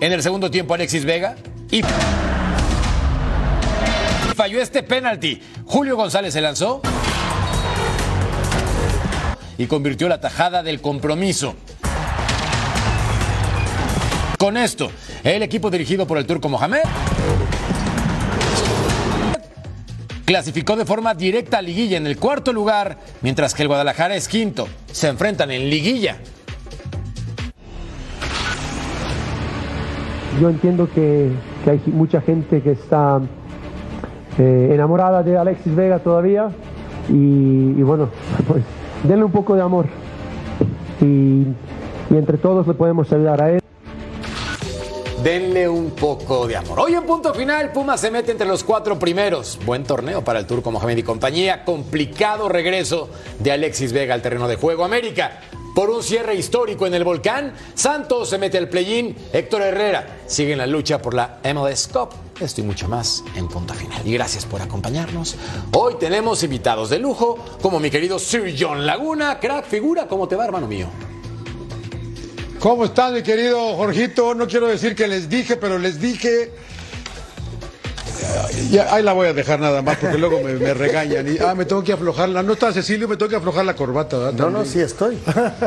En el segundo tiempo, Alexis Vega y falló este penalti. Julio González se lanzó y convirtió la tajada del compromiso. Con esto, el equipo dirigido por el turco Mohamed clasificó de forma directa a liguilla en el cuarto lugar, mientras que el Guadalajara es quinto. Se enfrentan en liguilla. Yo entiendo que, que hay mucha gente que está eh, enamorada de Alexis Vega todavía y, bueno, pues denle un poco de amor y, y entre todos le podemos ayudar a él. Denle un poco de amor. Hoy en punto final, Pumas se mete entre los cuatro primeros. Buen torneo para el turco Mohamed y compañía. Complicado regreso de Alexis Vega al terreno de juego. América, por un cierre histórico en el volcán. Santos se mete al play-in. Héctor Herrera sigue en la lucha por la MLS Cup. Esto y mucho más en punto final. Y gracias por acompañarnos. Hoy tenemos invitados de lujo, como mi querido Sir John Laguna. Crack, figura, ¿cómo te va, hermano mío? ¿Cómo están, mi querido Jorgito? No quiero decir que les dije, pero les dije. Ya, ahí la voy a dejar nada más porque luego me, me regañan. Y, ah, me tengo que aflojar la. No está Cecilio, me tengo que aflojar la corbata. ¿verdad? No, no, sí estoy.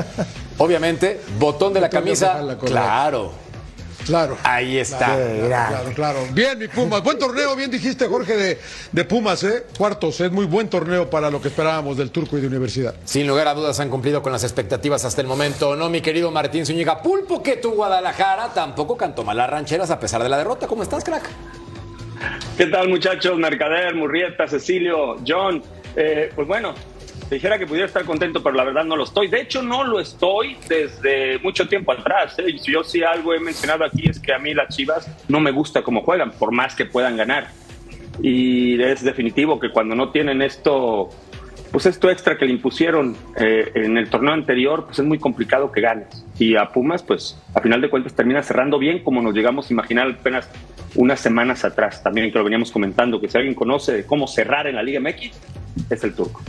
Obviamente, botón de la tengo que camisa. la corbata. Claro, Claro. ahí está. Claro, claro. Bien, mi Pumas. Buen torneo, bien dijiste, Jorge, de, de Pumas, ¿eh? Cuartos, es muy buen torneo para lo que esperábamos del Turco y de Universidad. Sin lugar a dudas han cumplido con las expectativas hasta el momento, ¿no, mi querido Martín Zúñiga? Pulpo que tu Guadalajara tampoco cantó mal las rancheras a pesar de la derrota. ¿Cómo estás, crack? ¿Qué tal muchachos? Mercader, Murrieta, Cecilio, John. Eh, pues bueno, dijera que pudiera estar contento, pero la verdad no lo estoy. De hecho, no lo estoy desde mucho tiempo atrás. ¿eh? Yo sí algo he mencionado aquí es que a mí las Chivas no me gusta cómo juegan, por más que puedan ganar. Y es definitivo que cuando no tienen esto, pues esto extra que le impusieron eh, en el torneo anterior, pues es muy complicado que ganes. Y a Pumas, pues a final de cuentas termina cerrando bien como nos llegamos a imaginar apenas unas semanas atrás. También que lo veníamos comentando, que si alguien conoce de cómo cerrar en la Liga MX, es el turco.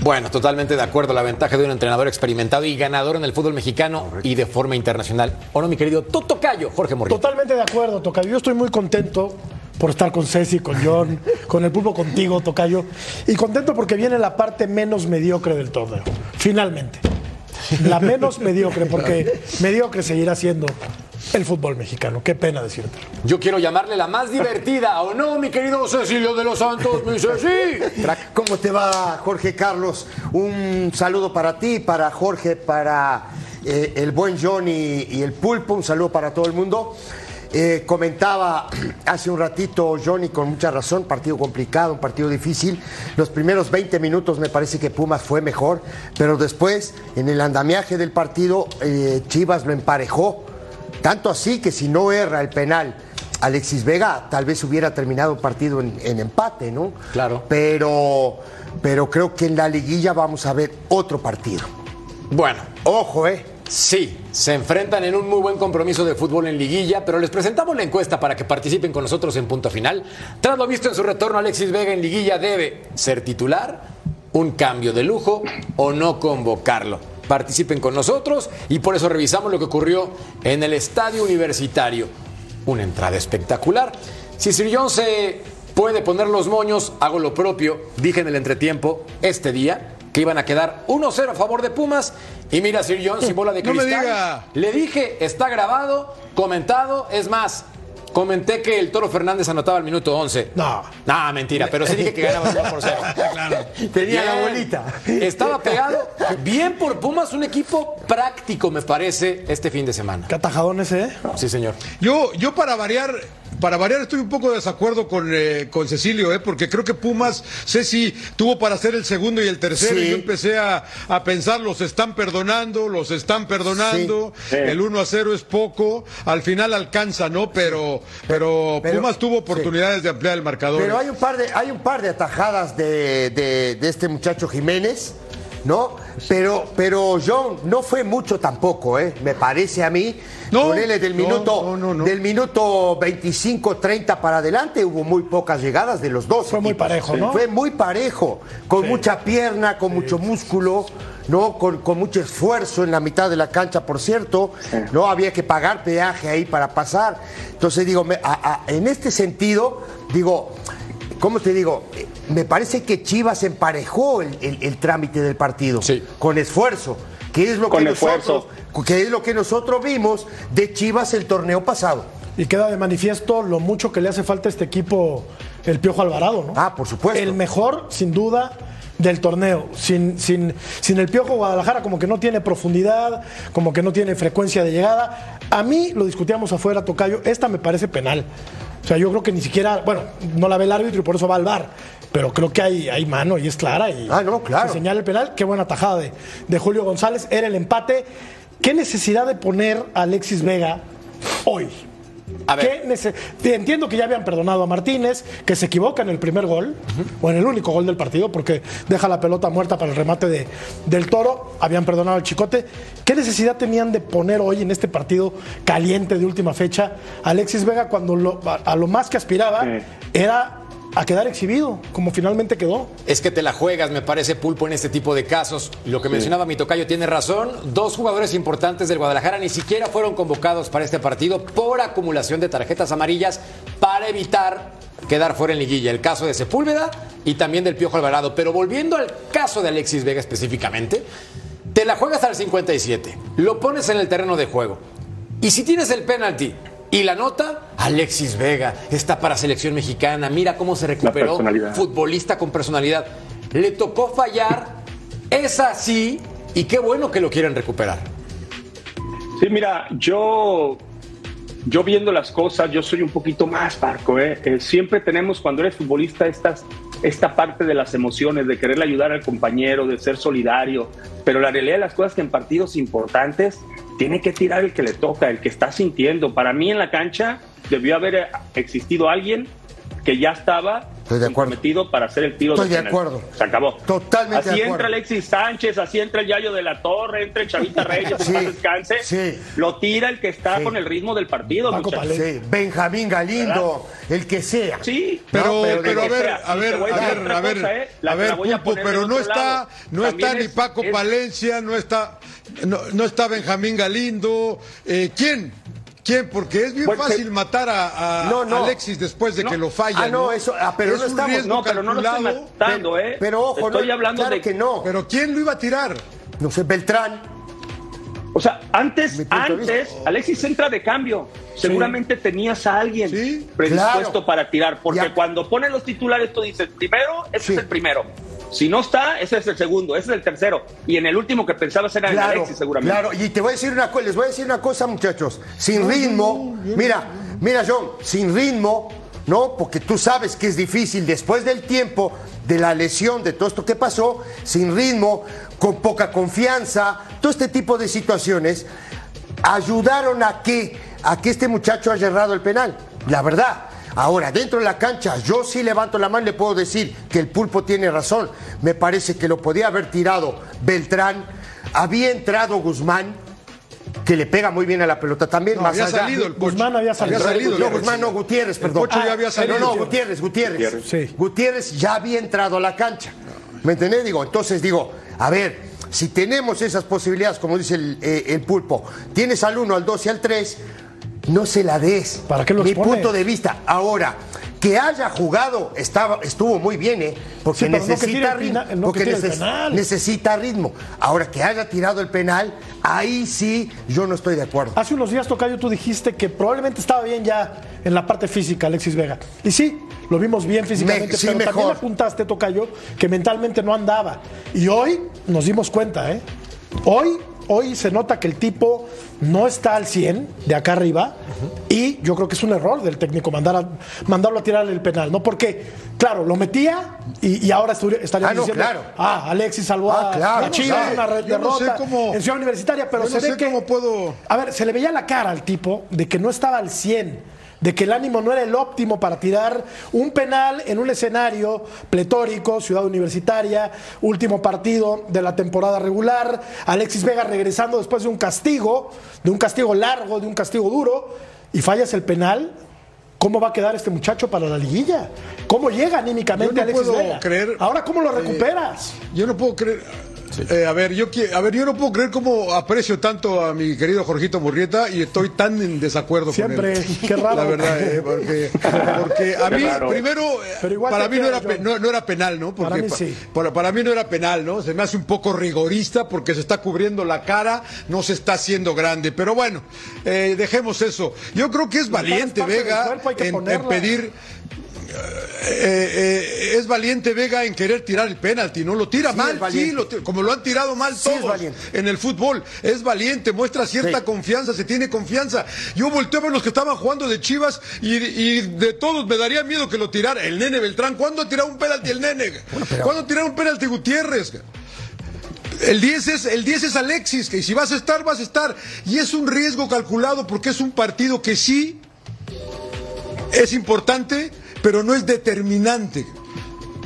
Bueno, totalmente de acuerdo. La ventaja de un entrenador experimentado y ganador en el fútbol mexicano y de forma internacional. ¿O no, mi querido Toto Cayo, Jorge Morrillo? Totalmente de acuerdo, Tocayo. Yo estoy muy contento por estar con Ceci, con John, con el pulpo contigo, Tocayo. Y contento porque viene la parte menos mediocre del torneo. Finalmente. La menos mediocre, porque mediocre seguirá siendo el fútbol mexicano. Qué pena decirte. Yo quiero llamarle la más divertida, ¿o no, mi querido Cecilio de los Santos, mi Ceci? ¿Cómo te va, Jorge Carlos? Un saludo para ti, para Jorge, para eh, el buen John y, y el pulpo. Un saludo para todo el mundo. Eh, comentaba hace un ratito Johnny con mucha razón, partido complicado, un partido difícil. Los primeros 20 minutos me parece que Pumas fue mejor, pero después en el andamiaje del partido eh, Chivas lo emparejó. Tanto así que si no erra el penal Alexis Vega, tal vez hubiera terminado el partido en, en empate, ¿no? Claro. Pero, pero creo que en la liguilla vamos a ver otro partido. Bueno, Ojo, ¿eh? Sí, se enfrentan en un muy buen compromiso de fútbol en liguilla, pero les presentamos la encuesta para que participen con nosotros en punto final. Tras lo visto en su retorno, Alexis Vega en liguilla debe ser titular, un cambio de lujo o no convocarlo. Participen con nosotros y por eso revisamos lo que ocurrió en el estadio universitario. Una entrada espectacular. Si Sir John se puede poner los moños, hago lo propio. Dije en el entretiempo este día que iban a quedar 1-0 a favor de Pumas. Y mira, Sir John, sin bola de cristal. Le dije, está grabado, comentado. Es más, comenté que el Toro Fernández anotaba al minuto 11. No. No, mentira, pero sí dije que ganaba 1 por 0. Tenía la bolita. Estaba pegado. Bien por Pumas, un equipo práctico, me parece, este fin de semana. Qué atajadón ese, ¿eh? Sí, señor. Yo, yo para variar, para variar estoy un poco de desacuerdo con, eh, con Cecilio, ¿eh? porque creo que Pumas, Ceci, tuvo para hacer el segundo y el tercero, Sí. y yo empecé a, a pensar, los están perdonando, los están perdonando, Sí. el 1 a 0 es poco, al final alcanza, ¿no? Pero, pero, Pero- Pumas tuvo oportunidades de ampliar el marcador. Pero ¿eh? hay un par de, hay un par de atajadas de, de- de este muchacho Jiménez, ¿no? Pero, pero John, no fue mucho tampoco, ¿eh? Me parece a mí. No, Ponele del minuto, no, no, no. del minuto 25, 30 para adelante, hubo muy pocas llegadas de los dos. Fue muy parejo, ¿no? Fue muy parejo, con mucha pierna, con mucho músculo, ¿no? Con, con mucho esfuerzo en la mitad de la cancha, por cierto. No había que pagar peaje ahí para pasar. Entonces, digo, me- a- a- en este sentido, digo, ¿cómo te digo? Me parece que Chivas emparejó el, el- el trámite del partido Sí. con esfuerzo, que es lo Con que esfuerzo. nosotros, que es lo que nosotros vimos de Chivas el torneo pasado. Y queda de manifiesto lo mucho que le hace falta a este equipo el Piojo Alvarado, ¿no? Ah, por supuesto. El mejor, sin duda, del torneo. Sin, sin, sin el Piojo Guadalajara como que no tiene profundidad, como que no tiene frecuencia de llegada. A mí, lo discutíamos afuera, Tocayo, esta me parece penal. O sea, yo creo que ni siquiera, bueno, no la ve el árbitro y por eso va al bar. Pero creo que hay, hay mano y es clara. Y Ah, no, claro. se señala el penal. Qué buena tajada de, de Julio González. Era el empate. ¿Qué necesidad de poner a Alexis Vega hoy? A ver. ¿Qué nece- Entiendo que ya habían perdonado a Martínez, que se equivoca en el primer gol, o en el único gol del partido, porque deja la pelota muerta para el remate de, del toro. Habían perdonado al Chicote. ¿Qué necesidad tenían de poner hoy en este partido caliente de última fecha a Alexis Vega cuando lo- a, a lo más que aspiraba Sí. era a quedar exhibido, como finalmente quedó? Es que te la juegas, me parece, Pulpo, en este tipo de casos. Lo que mencionaba mi tocayo tiene razón. Dos jugadores importantes del Guadalajara ni siquiera fueron convocados para este partido por acumulación de tarjetas amarillas para evitar quedar fuera en liguilla. El caso de Sepúlveda y también del Piojo Alvarado. Pero volviendo al caso de Alexis Vega específicamente, te la juegas al 57, lo pones en el terreno de juego. Y si tienes el penalti y la nota, Alexis Vega está para selección mexicana. Mira cómo se recuperó. Futbolista con personalidad. Le tocó fallar. Es así. Y qué bueno que lo quieren recuperar. Sí, mira, yo, yo viendo las cosas, yo soy un poquito más parco. ¿eh? Eh, siempre tenemos, cuando eres futbolista, estas, esta parte de las emociones, de quererle ayudar al compañero, de ser solidario. Pero la realidad de las cosas es que en partidos importantes tiene que tirar el que le toca, el que está sintiendo. Para mí en la cancha debió haber existido alguien que ya estaba Estoy de acuerdo. comprometido para hacer el tiro Estoy de penal. acuerdo. Se acabó. Totalmente Así de acuerdo. entra Alexis Sánchez, así entra el Yayo de la Torre, entra el Chavita Reyes, Sí, descanse. sí. Lo tira el que está Sí. con el ritmo del partido. Sí, Benjamín Galindo, el que sea. Sí, Pero, no, pero, digo, a ver, sea, a ver, a ver, a ver, cosa, ¿eh? A ver, Pulpo, pero no está, lado. no También está ni Paco es- Palencia, no está, no, no está Benjamín Galindo. Eh, ¿Quién? ¿Quién? Porque es bien Pues, fácil que- matar a, a No, no. Alexis después de No. que lo falla. Ah, no, eso- ah, pero es no un estamos- riesgo No, pero no lo estoy matando, ¿eh? Pero ojo, Estoy no, hablando claro de que no. Pero ¿quién lo iba a tirar? No sé, Beltrán. O sea, antes, antes. Alexis entra de cambio. Seguramente tenías a alguien Sí, predispuesto claro. para tirar. Porque Ya. cuando ponen los titulares, tú dices, primero, ese Sí. es el primero. Si no está, ese es el segundo, ese es el tercero. Y en el último que pensabas era en Claro, Alexis, seguramente. claro. Y te voy a decir una cosa, les voy a decir una cosa, muchachos. Sin ritmo, mira, mira, John, sin ritmo, ¿no? Porque tú sabes que es difícil después del tiempo de la lesión, de todo esto que pasó, sin ritmo, con poca confianza, todo este tipo de situaciones ayudaron a que, a que este muchacho haya errado el penal. La verdad. Ahora, dentro de la cancha, yo sí levanto la mano y le puedo decir que el pulpo tiene razón. Me parece que lo podía haber tirado Beltrán. Había entrado Guzmán, que le pega muy bien a la pelota también. No, más había allá. salido el Pocho. Guzmán había salido. Había salido No. Guzmán no, Gutiérrez, perdón. Pocho ya había salido. No, no, Gutiérrez, Gutiérrez. Sí. Gutiérrez ya había entrado a la cancha. ¿Me entendés? Digo, entonces digo, a ver, si tenemos esas posibilidades, como dice el, eh, el pulpo, tienes al 1, al 2 y al 3, no se la des. ¿Para qué lo Mi expone? punto de vista. Ahora, que haya jugado estaba, estuvo muy bien, ¿eh? Porque Sí, no necesita ritmo. no que porque neces- necesita ritmo. Ahora, que haya tirado el penal, ahí sí yo no estoy de acuerdo. Hace unos días, Tocayo, tú dijiste que probablemente estaba bien ya en la parte física, Alexis Vega. Y sí, lo vimos bien físicamente, Me- sí, pero también mejor. apuntaste, Tocayo, que mentalmente no andaba. Y hoy nos dimos cuenta, ¿eh? Hoy hoy se nota que el tipo no está al 100 de acá arriba y yo creo que es un error del técnico mandar a- mandarlo a tirar el penal, ¿no? Porque, claro, lo metía y, y ahora estaría Ah, no, diciendo, claro. ah, Alexis salvó Ah, a claro, a Chivas claro. una red Yo no sé derrota cómo- en Ciudad Universitaria, pero yo se no ve sé que... cómo puedo- A ver, se le veía la cara al tipo de que no estaba al 100, de que el ánimo no era el óptimo para tirar un penal en un escenario pletórico, ciudad universitaria, último partido de la temporada regular, Alexis Vega regresando después de un castigo, de un castigo largo, de un castigo duro, y fallas el penal. ¿Cómo va a quedar este muchacho para la liguilla? ¿Cómo llega anímicamente Yo no Alexis puedo Vega? creer- Ahora, ¿cómo lo recuperas? Yo no puedo creer. Eh, a ver, yo a ver, yo no puedo creer cómo aprecio tanto a mi querido Jorgito Murrieta y estoy tan en desacuerdo Siempre, con él. qué raro. La verdad, eh, porque, porque a mí, primero, eh, Pero igual para mí no era, no, no era penal, ¿no? Porque Para mí pa- sí. para, para mí no era penal, ¿no? Se me hace un poco rigorista porque se está cubriendo la cara, no se está haciendo grande. Pero bueno, eh, dejemos eso. Yo creo que es valiente Vega cuerpo, en, en pedir eh, eh, es valiente Vega en querer tirar el penalti, no lo tira Sí, mal, sí, lo como lo han tirado mal Sí, todos en el fútbol. Es valiente, muestra cierta confianza, se tiene confianza. Yo volteo a ver los que estaban jugando de Chivas y, y de todos me daría miedo que lo tirara. El nene Beltrán, ¿cuándo ha tirado un penalti el nene? ¿Cuándo ha tirado un penalti Gutiérrez? El 10 es el 10 es Alexis, que si vas a estar, vas a estar. Y es un riesgo calculado porque es un partido que sí es importante, pero no es determinante.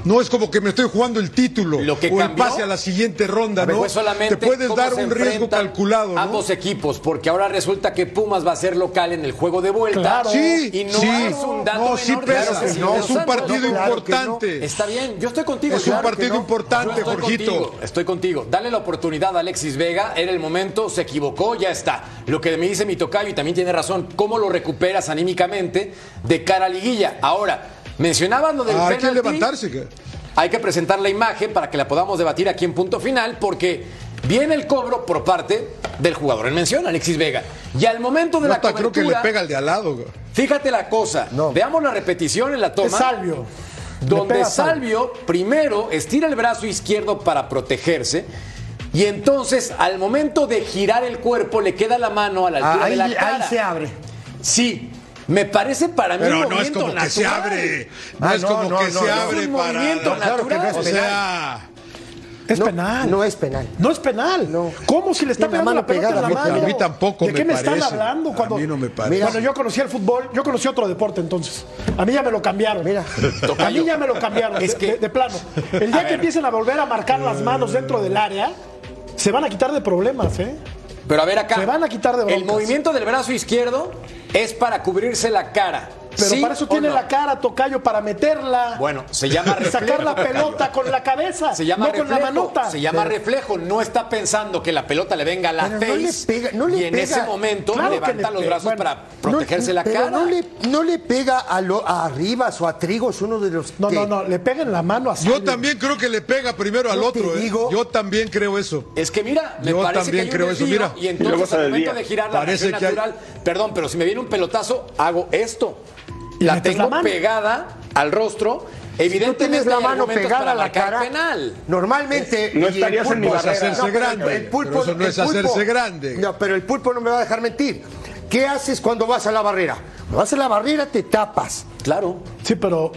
No es como que me estoy jugando el título Lo que o el cambió, pase a la siguiente ronda, ¿no? Fue solamente Te puedes dar un riesgo calculado, ¿no? Ambos equipos, porque ahora resulta que Pumas va a ser local en el juego de vuelta. Claro. Sí, y no sí. es un dato No, menor pesa. No, es un partido claro importante. Está bien, yo estoy contigo. Es un partido importante, estoy Jorgito. contigo, estoy contigo. Dale la oportunidad a Alexis Vega. Era el momento, se equivocó, ya está. Lo que me dice mi tocayo, y también tiene razón, ¿cómo lo recuperas anímicamente de cara a liguilla? Ahora, mencionabas lo del Ah, hay que levantarse. Hay que presentar la imagen para que la podamos debatir aquí en punto final, porque viene el cobro por parte del jugador en mención, Alexis Vega. Y al momento de Yo la hasta creo que le cobertura, pega al de al lado. güey. fíjate la cosa. No. Veamos la repetición en la Es toma. Salvio. Donde Salvio primero estira el brazo izquierdo para protegerse. Y entonces, al momento de girar el cuerpo, le queda la mano a la altura Ah, ahí, de la ahí cara. se abre. Sí, me parece para mí un Pero no es movimiento como que se natural. abre. No Ah, es no, como no, que no, se no. abre Es un para. movimiento Claro que no es O sea. Es No, penal. No es penal. No es penal. No. ¿Cómo si le está pegando la, pelota pegada, en la mano? a mí tampoco ¿De me qué me están parece. hablando? A Cuando, mí no me parece. Cuando yo conocí el fútbol, yo conocí otro deporte entonces. A mí ya me lo cambiaron. Mira. A mí ya me lo cambiaron. Es de, que- de- de plano. El día que empiecen a volver a marcar las manos dentro del área, se van a quitar de problemas, ¿eh? Pero a ver acá. Se van a quitar de El movimiento del brazo izquierdo es para cubrirse la cara. Pero ¿Sí para eso tiene no? la cara, Tocayo, para meterla. Bueno, se llama reflejo. sacar la pelota con la cabeza. Se llama no reflejo. con la manota. Se llama Pero- reflejo. No está pensando que la pelota le venga a la Pero no le face. pega- no le y en pega. ese momento Claro levanta le los brazos Bueno, para protegerse No, la cara. No le, no le pega a, lo, a Rivas o a Trigos, uno de los. No, que- no, no, le pega en la mano a Yo también creo que le pega primero al otro. ¿eh? digo- Yo también creo eso. Es que mira, me Yo parece también que hay creo un eso, mira. Y entonces se al momento de girar la Parece que natural, perdón, pero si me viene un pelotazo, hago esto. Y La tengo la mano. pegada al rostro. Si tú Evidentemente tienes la mano pegada a la cara, penal. normalmente. No el estarías en mi hacerse pero grande, El pulpo, pero eso no el es hacerse pulpo- grande. No, pero el pulpo no me va a dejar mentir. ¿Qué haces cuando vas a la barrera? Cuando vas a la barrera te tapas. Claro. Sí, pero.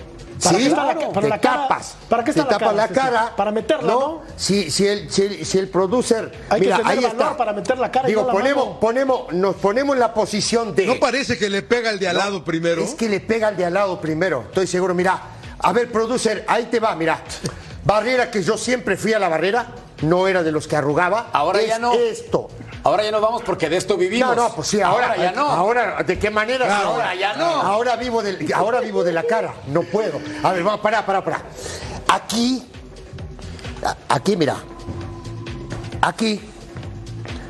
¿Para Sí, qué está la, claro, para te la cara? tapas. ¿Para qué está te la tapa cara? la cara. Para meterla, ¿no? Si, si, el, si, el, si el producer. Hay que mira, tener ahí valor está. para meter la cara y Digo, no la ponemos, mano. ponemos, nos ponemos en la posición de. ¿No parece que le pega el de al No, lado primero? Es que le pega al de al lado primero, estoy seguro. Mira, a ver, producer, ahí te va, mira. Barrera, que yo siempre fui a la barrera, no era de los que arrugaba. Ahora Es ya no. Esto. Ahora ya nos vamos porque de esto vivimos. No, no, pues sí, ahora, ya no. Ahora, ¿de qué manera? Claro, ahora ya no. Ahora vivo, del, ahora vivo de la cara, no puedo. A ver, vamos, pará, pará, pará. Aquí, aquí, mira. Aquí,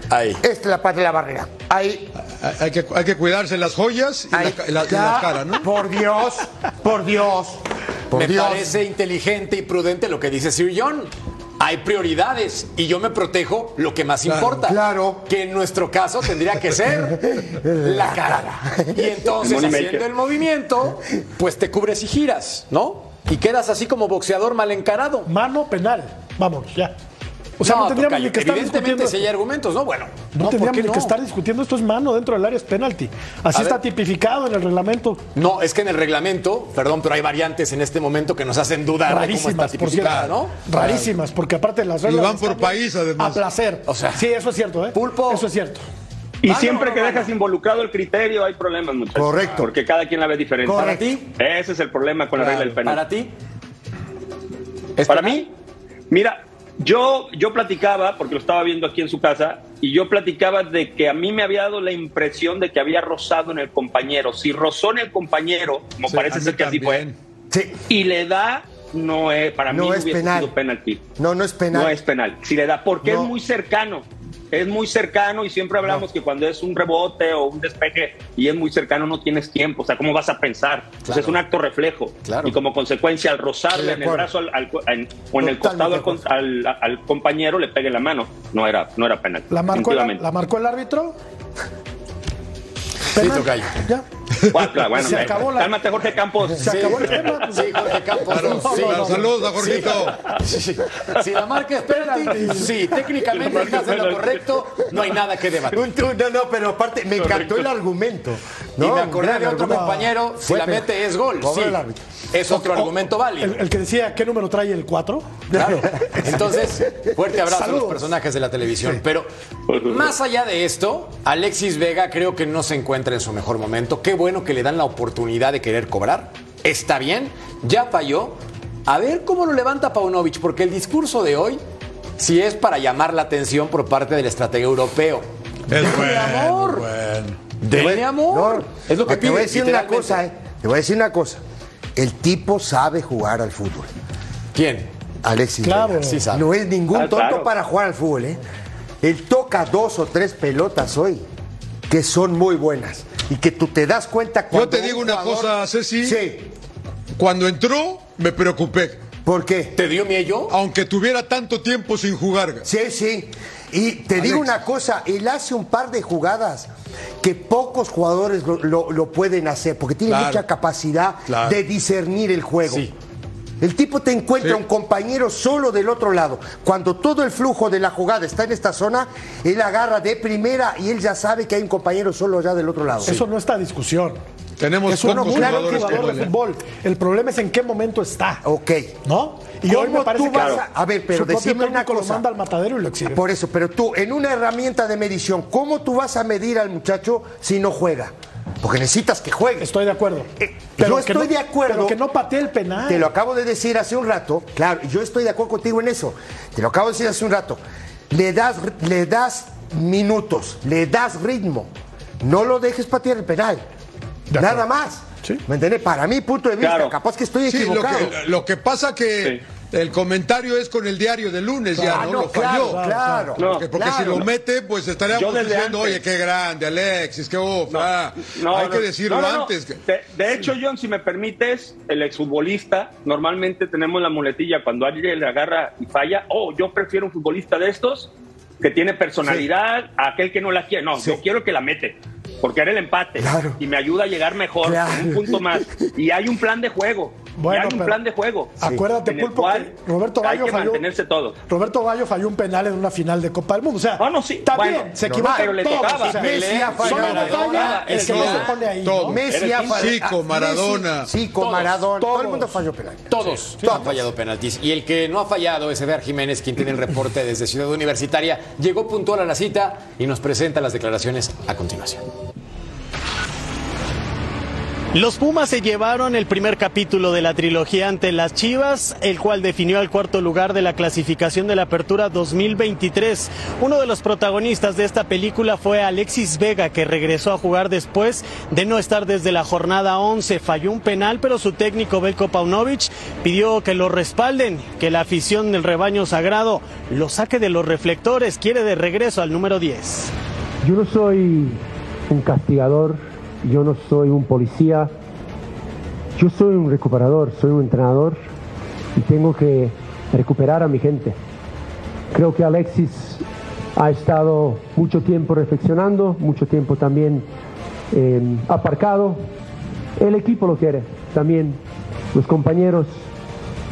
Ahí. esta es la parte de la barrera. Ahí, Hay- que, hay que cuidarse las joyas y, la, ahí. la- y Ya, la cara, ¿no? Por Dios, por Dios, por Me Dios. parece inteligente y prudente lo que dice Sir John. Hay prioridades y yo me protejo lo que más importa. claro. Que en nuestro caso tendría que ser la cara. Y entonces, haciendo el movimiento, pues te cubres y giras, ¿no? Y quedas así como boxeador mal encarado. Mano penal. Vamos, ya. O sea, no, No, tendríamos tocayo, ni que estar evidentemente discutiendo. si hay argumentos, ¿no? Bueno, No, ¿por tendríamos ni no? que estar discutiendo. Esto es mano dentro del área, es penalti. Así A está ver. tipificado en el reglamento. No, es que en el reglamento, perdón, pero hay variantes en este momento que nos hacen dudar de cómo está Rarísimas, por cierto. tipificada, ¿no? Rarísimas, porque aparte de las reglas. van por país, además. A placer. O sea, sí, eso es cierto, ¿eh? Pulpo. Eso es cierto. Y ¿Vale siempre o no que dejas involucrado el criterio hay problemas, muchachos. Correcto. Porque cada quien la ve diferente. Correcto. ¿Para ti? Ese es el problema con la regla del penal. ¿Para ti? ¿Es Para penal? mí, mira, yo, yo platicaba, porque lo estaba viendo aquí en su casa, y yo platicaba de que a mí me había dado la impresión de que había rozado en el compañero. Si rozó en el compañero, como Sí, parece ser que así fue. Sí. y le da, no es, para No mí no es hubiese penal. sido penalti. No, no es penal. No es penal. Si le da, porque No. es muy cercano. Es muy cercano y siempre hablamos que cuando es un rebote o un despeje y es muy cercano no tienes tiempo. O sea, ¿cómo vas a pensar? Pues Claro. es un acto reflejo. Claro. Y como consecuencia, al rozarle en el brazo al- al- en- o en el costado al, al- al compañero, le pegue la mano. No era, no era penal. ¿La marcó, el, la marcó el árbitro? Sí, tocayo. Ya. Bueno, Se eh, acabó la- Cálmate, Jorge Campos. Se acabó el tema. pues, Sí, Jorge Campos. Claro, sí, sí. saludos a Jorgito. Sí, sí. Si la marca es penalti, sí, técnicamente estás en lo correcto, no hay nada que debatir. No, no, pero aparte me encantó el argumento. y me acordé de otro compañero, si la mete es gol. Sí, es otro O- argumento válido. El, el que decía, ¿qué número trae el 4? Claro. Entonces, fuerte abrazo a los personajes de la televisión. Pero más allá de esto, Alexis Vega creo que no se encuentra en su mejor momento. Qué bueno que le dan la oportunidad de querer cobrar. Está bien, ya falló. A ver cómo lo levanta Paunovic, porque el discurso de hoy sí es para llamar la atención por parte del estratega europeo. Es Denle bueno, amor. bueno. Denle amor. No, es lo que te pide. voy a decir una cosa, eh. Te voy a decir una cosa. El tipo sabe jugar al fútbol. ¿Quién? Alexis. Claro. Vega. Sí sabe. No es ningún Ah, tonto claro. para jugar al fútbol, ¿eh? Él toca dos o tres pelotas hoy que son muy buenas y que tú te das cuenta cuando te un digo una jugador- cosa, Ceci. Sí. Cuando entró, me preocupé. ¿Por qué? ¿Te dio miedo? Aunque tuviera tanto tiempo sin jugar. Sí, sí. Y te digo una cosa, él hace un par de jugadas que pocos jugadores lo, lo- lo pueden hacer, porque tiene Claro. mucha capacidad Claro. de discernir el juego. Sí. El tipo te encuentra Sí. un compañero solo del otro lado. Cuando todo el flujo de la jugada está en esta zona, él agarra de primera y él ya sabe que hay un compañero solo allá del otro lado. Eso no está a discusión. Tenemos es un pocos muy jugadores jugador de ¿eh? fútbol. El problema es en qué momento está. Ok. ¿No? Y hoy ¿Cómo me parece tú que vas a- a ver, pero decime una lo cosa. manda al matadero y lo exhibe. Por eso, pero tú, en una herramienta de medición, ¿cómo tú vas a medir al muchacho si no juega? Porque necesitas que juegue. Estoy de acuerdo. Eh, Pero yo estoy no- de acuerdo. Pero que no patee el penal. Te lo acabo de decir hace un rato, claro, yo estoy de acuerdo contigo en eso. Te lo acabo de decir hace un rato. Le das, le das minutos, le das ritmo. No lo dejes patear el penal. De Nada más. Sí. ¿Me entiendes? Para mi punto de vista, Claro. capaz que estoy Sí, lo equivocado. que, lo que pasa que el comentario es con el diario de lunes ya, Ah, ¿no? no, Lo claro, falló. claro. No, Porque, porque claro. si lo mete, pues estaríamos diciendo, antes. oye, qué grande, Alexis, qué ah, No, Hay no, que decirlo no, no, no. antes. De, de hecho, John, si me permites, el exfutbolista, normalmente tenemos la muletilla cuando alguien le agarra y falla. Oh, yo prefiero un futbolista de estos que tiene personalidad a aquel que no la quiere. No, Sí. yo quiero que la mete. Porque era el empate Claro. y me ayuda a llegar mejor, Claro. un punto más. Y hay un plan de juego. Bueno, y hay un pero- plan de juego. Acuérdate, Pulpo, que Roberto hay Bayo que falló. mantenerse todo. Roberto Bayo falló un penal en una final de Copa del Mundo. O sea, Ah, no, sí. también Bueno, se normal, equivocan pero le todos. tocaba. O sea, Messi ha fallado. no falla el que no Todo, se pone ahí. todo. ¿no? Messi ha fallado. Ah, Maradona. Todos, Maradona. Todo el todos. mundo falló penal. Todos han fallado penaltis. Y el que no ha fallado es Eder Jiménez, quien tiene el reporte desde Ciudad Universitaria. Llegó puntual a la cita y nos presenta las declaraciones a continuación. Los Pumas se llevaron el primer capítulo de la trilogía ante las Chivas, el cual definió el cuarto lugar de la clasificación de la Apertura 2023. Uno de los protagonistas de esta película fue Alexis Vega, que regresó a jugar después de no estar desde la jornada 11. Falló un penal, pero su técnico Belko Paunovic pidió que lo respalden, que la afición del rebaño sagrado lo saque de los reflectores. Quiere de regreso al número 10. Yo no soy un castigador, yo no soy un policía, yo soy un recuperador, soy un entrenador y tengo que recuperar a mi gente. Creo que Alexis ha estado mucho tiempo reflexionando, mucho tiempo también eh, aparcado. El equipo lo quiere, también los compañeros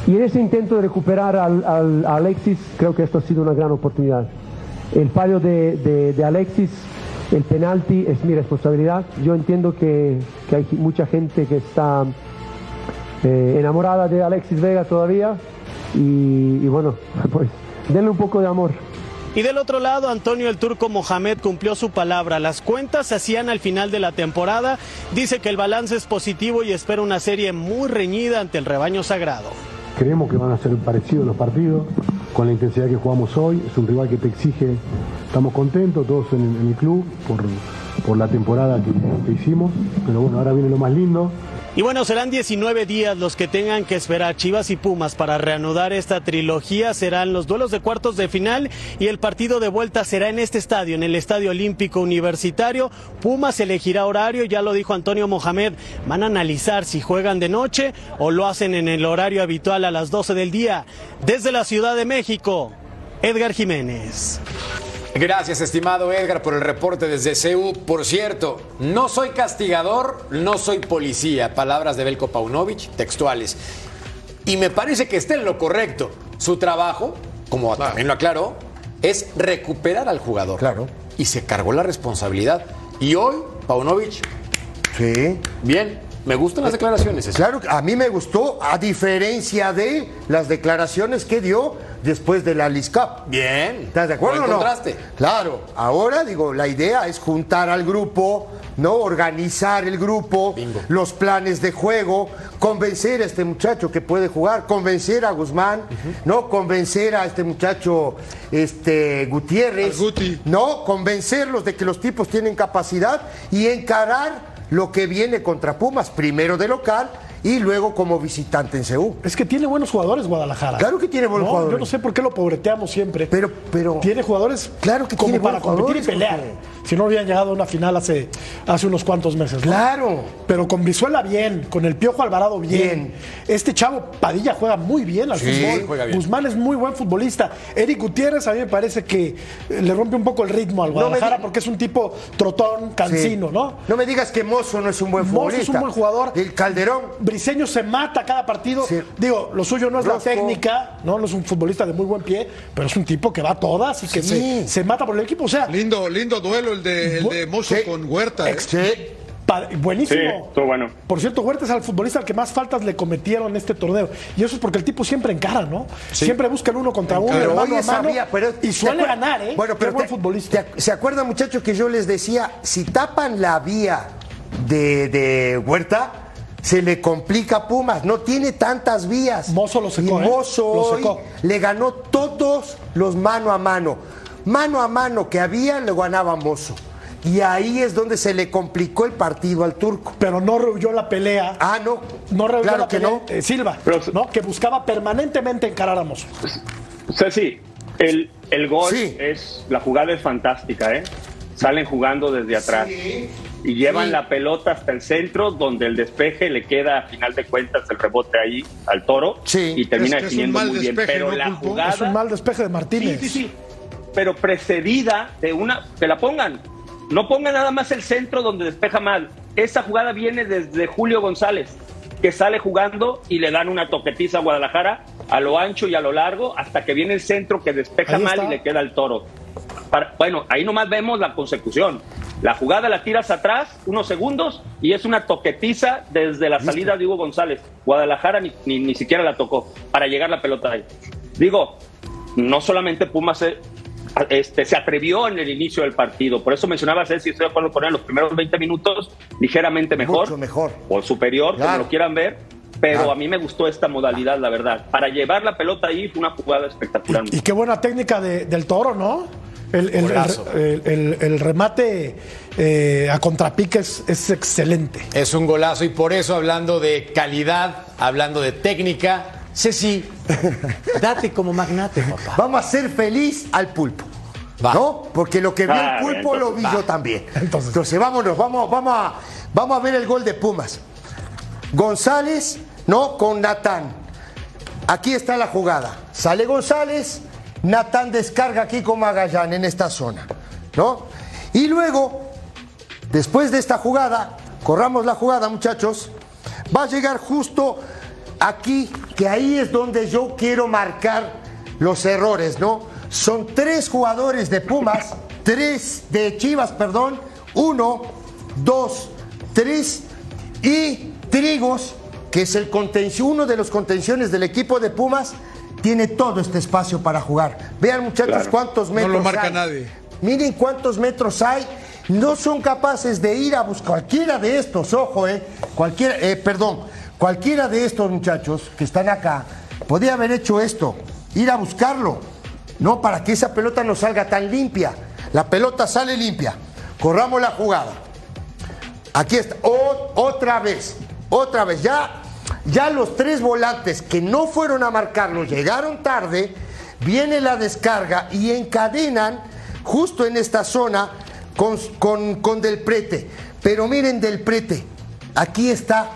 Y en ese intento de recuperar al, a Alexis, creo que esto ha sido una gran oportunidad. El fallo de Alexis, el penalti, es mi responsabilidad. Yo entiendo que, que hay mucha gente que está eh, enamorada de Alexis Vega todavía. Y, y bueno, pues denle un poco de amor. Y del otro lado, Antonio el Turco Mohamed cumplió su palabra. Las cuentas se hacían al final de la temporada. Dice que el balance es positivo y espera una serie muy reñida ante el rebaño sagrado. Creemos que van a ser parecidos los partidos, con la intensidad que jugamos hoy. Es un rival que te exige, estamos contentos todos en, el club por, por la temporada que, que hicimos, pero bueno, ahora viene lo más lindo. Y bueno, serán 19 días los que tengan que esperar Chivas y Pumas para reanudar esta trilogía. Serán los duelos de cuartos de final y el partido de vuelta será en este estadio, en el Estadio Olímpico Universitario. Pumas elegirá horario, ya lo dijo Antonio Mohamed. Van a analizar si juegan de noche o lo hacen en el horario habitual a las 12 del día. Desde la Ciudad de México, Edgar Jiménez. Gracias, estimado Edgar, por el reporte desde CEU. Por cierto, no soy castigador, no soy policía. Palabras de Belko Paunovic, textuales. Y me parece que está en lo correcto. Su trabajo, como también lo aclaró, es recuperar al jugador. Claro. Y se cargó la responsabilidad. Y hoy, Paunovic. Sí. Bien, me gustan las declaraciones. Claro, a mí me gustó, a diferencia de las declaraciones que dio después de la Liz Cup. Bien. ¿Estás de acuerdo o no? contraste. Claro, ahora digo, la idea es juntar al grupo, ¿no? Organizar el grupo, los planes de juego, convencer a este muchacho que puede jugar, convencer a Guzmán, ¿no? Convencer a este muchacho este Gutiérrez, ¿no? Convencerlos de que los tipos tienen capacidad y encarar lo que viene contra Pumas, primero de local y luego como visitante en Seúl. Es que tiene buenos jugadores Guadalajara. Claro que tiene buenos No, jugadores. Yo no sé por qué lo pobreteamos siempre. Pero, pero. Tiene jugadores Claro que como tiene para competir y pelear. Si no habían llegado a una final hace, hace unos cuantos meses. ¿no? Claro. Pero con Brizuela bien, con el Piojo Alvarado bien. Bien. Este chavo Padilla juega muy bien al Sí, fútbol. juega bien. Guzmán es muy buen futbolista. Eric Gutiérrez a mí me parece que eh, le rompe un poco el ritmo al Guadalajara porque es un tipo trotón, cansino, Sí. ¿no? No me digas que Mozo no es un buen Mozo futbolista. es un buen jugador. El Calderón. Briseño se mata cada partido. Digo, lo suyo no es Rosco. la técnica, ¿no? no es un futbolista de muy buen pie, pero es un tipo que va a todas y que Sí. se, se mata por el equipo. O sea, Lindo, lindo duelo el de, el de Mozo con Huerta. ¿eh? buenísimo. Sí, bueno. Por cierto, Huerta es al futbolista al que más faltas le cometieron en este torneo. Y eso es porque el tipo siempre encara, ¿no? Siempre busca el uno contra uno, Pero mano hoy a mano. sabía, pero y ¿te suele ganar, ¿eh? Bueno, pero buen te- futbolista. te- ¿Se acuerdan, muchachos, que yo les decía, si tapan la vía de, de Huerta, se le complica a Pumas. No tiene tantas vías. Mozo lo secó, Y ¿eh? Mozo hoy le ganó todos los mano a mano. Mano a mano que había, le ganaba Mozo. Y ahí es donde se le complicó el partido al turco. Pero no rehuyó la pelea. Ah, no. No rehuyó Claro la que pelea. no. eh, Silva, ¿no? Que buscaba permanentemente encarar a Mozo. Ceci, el, el gol Sí. es. La jugada es fantástica, ¿eh? Salen jugando desde atrás. Y llevan Sí. la pelota hasta el centro, donde el despeje le queda, a final de cuentas, el rebote ahí al toro. Y termina Es que definiendo muy bien. Pero ¿no, la jugada. Es un mal despeje de Martínez. Sí, sí, sí. Pero precedida de una. Que la pongan. No pongan nada más el centro donde despeja mal. Esa jugada viene desde Julio González, que sale jugando y le dan una toquetiza a Guadalajara a lo ancho y a lo largo hasta que viene el centro que despeja Ahí mal está. y le queda al toro. Para- bueno, ahí nomás vemos la consecución. La jugada la tiras atrás unos segundos y es una toquetiza desde la salida de Hugo González. Guadalajara ni, ni, ni siquiera la tocó para llegar la pelota ahí. Digo, no solamente Pumas se, este, se atrevió en el inicio del partido, por eso mencionaba Ceci, estoy de acuerdo con él, los primeros 20 minutos ligeramente mejor, Mucho mejor. o superior, como Claro. lo quieran ver, pero Claro. a mí me gustó esta modalidad, la verdad. Para llevar la pelota ahí fue una jugada espectacular. Y qué buena técnica de- del toro, ¿no? El, el- el- Golazo. el- el- el remate eh, a contrapique es, es excelente. Es un golazo y por eso hablando de calidad, hablando de técnica, Ceci, date como magnate, papá. Vamos a hacer feliz al pulpo. ¿No? Porque lo que vio Ah, el pulpo entonces lo vi va. yo también. Entonces, vámonos, vamos, vamos, a, vamos a ver el gol de Pumas. González, ¿no? Con Natán. Aquí está la jugada. Sale González, Natán descarga aquí con Magallán en esta zona, ¿no? Y luego, después de esta jugada, corramos la jugada, muchachos, va a llegar justo aquí, que ahí es donde yo quiero marcar los errores, ¿no? Son tres jugadores de Pumas, tres de Chivas, perdón, uno, dos, tres y Trigos, que es el uno de los contenciones del equipo de Pumas, tiene todo este espacio para jugar. Vean muchachos Claro. cuántos No metros lo marca hay. nadie. Miren cuántos metros hay. No son capaces de ir a buscar cualquiera de estos, ojo, eh, cualquiera, eh, perdón, cualquiera de estos muchachos que están acá podría haber hecho esto, ir a buscarlo, no para que esa pelota no salga tan limpia. La pelota sale limpia. Corramos la jugada. Aquí está, O- otra vez, otra vez. Ya, ya los tres volantes que no fueron a marcarlo llegaron tarde. Viene la descarga y encadenan justo en esta zona con, con, con Del Prete. Pero miren Del Prete, aquí está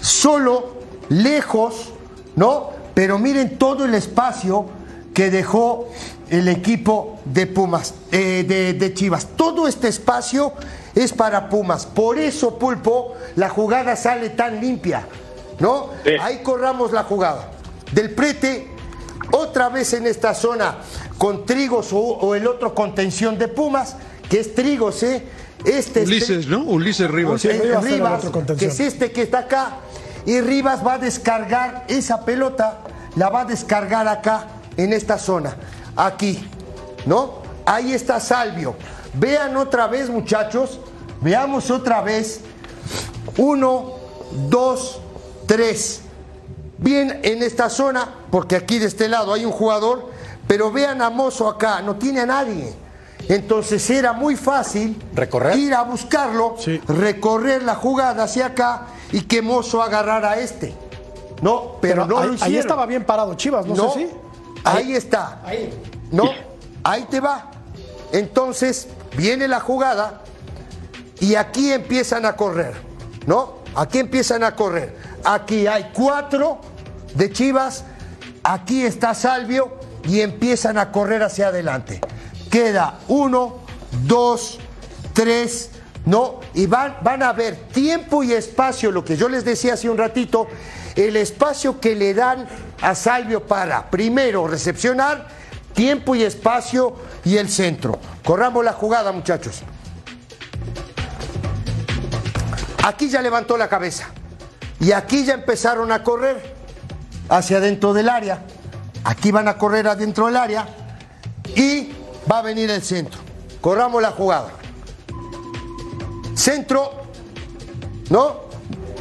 solo, lejos, ¿no? Pero miren todo el espacio que dejó el equipo de Pumas, eh, de, de Chivas. Todo este espacio es para Pumas. Por eso, Pulpo, la jugada sale tan limpia, ¿no? Ahí corramos la jugada. Del Prete, otra vez en esta zona, con Trigos o, o el otro contención de Pumas, que es Trigos, ¿eh? Este es Ulises, ¿no? Ulises Rivas. eh, Rivas, que es este que está acá. Y Rivas va a descargar esa pelota, la va a descargar acá, en esta zona. Aquí, ¿no? Ahí está Salvio. Vean otra vez, muchachos. Veamos otra vez. Uno, dos, tres. Bien en esta zona, porque aquí de este lado hay un jugador, pero vean a Mozo acá, no tiene a nadie. Entonces era muy fácil ir a buscarlo, recorrer la jugada hacia acá y que Mozo agarrara a este. No, pero, Pero no ahí- lo ahí estaba bien parado Chivas, ¿no sé si? Ahí está. No, ahí te va. Entonces viene la jugada y aquí empiezan a correr, ¿no? Aquí empiezan a correr. Aquí hay cuatro de Chivas, aquí está Salvio y empiezan a correr hacia adelante. Queda uno, dos, tres, ¿no? Y van, van a ver tiempo y espacio, lo que yo les decía hace un ratito, el espacio que le dan a Salvio para, primero, recepcionar, tiempo y espacio y el centro. Corramos la jugada, muchachos. Aquí ya levantó la cabeza. Y aquí ya empezaron a correr hacia adentro del área. Aquí van a correr adentro del área. Y va a venir el centro. Corramos la jugada. Centro, ¿no?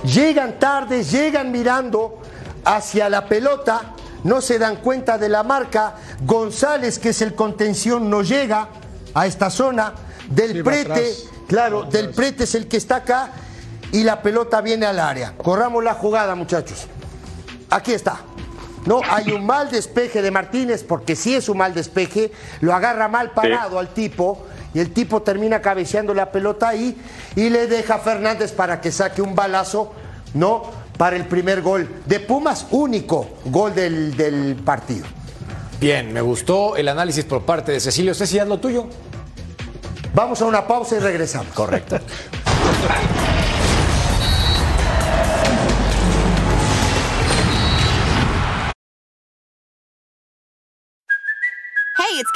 Llegan tarde, llegan mirando hacia la pelota, no se dan cuenta de la marca. González, que es el contención, no llega a esta zona. Del Sí, Prete, atrás. claro, Del Prete es el que está acá y la pelota viene al área. Corramos la jugada, muchachos. Aquí está. No, hay un mal despeje de Martínez, porque sí es un mal despeje, lo agarra mal parado al tipo y el tipo termina cabeceando la pelota ahí y le deja a Fernández para que saque un balazo, ¿no? Para el primer gol de Pumas, único gol del, del partido. Bien, me gustó el análisis por parte de Cecilio. Ceci, haz lo tuyo. Vamos a una pausa y regresamos. Correcto.